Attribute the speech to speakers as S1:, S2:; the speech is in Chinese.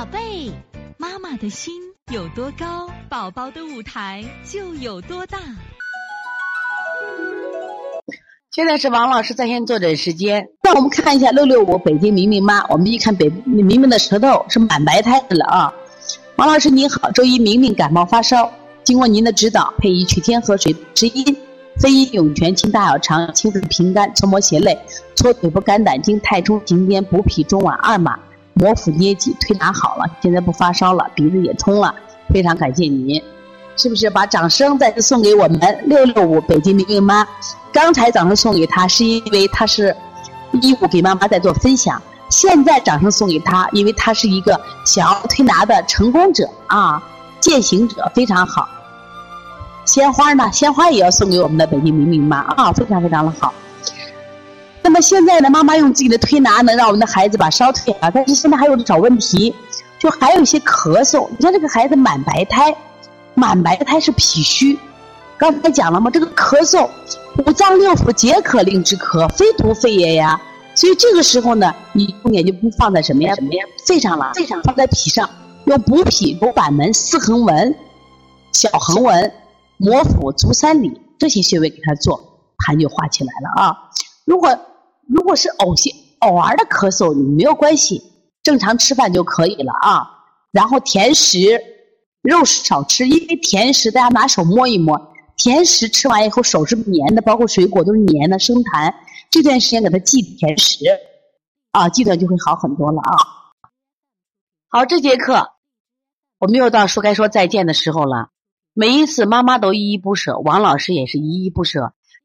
S1: 宝贝，妈妈的心有多高，宝宝的舞台就有多大。
S2: 现在是王老师在线坐诊时间，那我们看一下六六五北京明明妈，我们一看北明明的舌头是满白苔的了啊。王老师您好，周一明明感冒发烧，经过您的指导，配以取天河水滋阴，飞阴涌泉清大小肠，清肺平肝，搓摩胁肋，搓腿部肝胆经，太冲行间，补脾中脘二马，摩腹捏脊，推拿好了，现在不发烧了，鼻子也通了，非常感谢您。是不是把掌声再次送给我们六六五北京明明妈？刚才掌声送给她，是因为她是义务给妈妈在做分享。现在掌声送给她，因为她是一个小儿推拿的成功者啊，践行者，非常好。鲜花呢？鲜花也要送给我们的北京明明妈啊，非常非常的好。现在呢，妈妈用自己的推拿能让我们的孩子把烧退了，但是现在还有小问题，就还有一些咳嗽。你看这个孩子满白胎。满白胎是脾虚，刚才讲了吗？这个咳嗽，五脏六腑皆可令之咳，非独肺也呀。所以这个时候呢，你重点就不放在什么呀？什么呀？肺上了，肺上放在脾上，用补脾、补板门、四横纹、小横纹、摩腹、足三里这些穴位给他做，痰就化起来了啊。如果如果是偶些偶尔的咳嗽，你没有关系，正常吃饭就可以了啊。然后甜食。肉食少吃，因为甜食大家拿手摸一摸，甜食吃完以后手是黏的，包括水果都是黏的，生痰。这段时间给他忌甜食，啊，记得就会好很多了啊。好，这节课我们又到说该说再见的时候了。每一次妈妈都依依不舍，王老师也是依依不舍，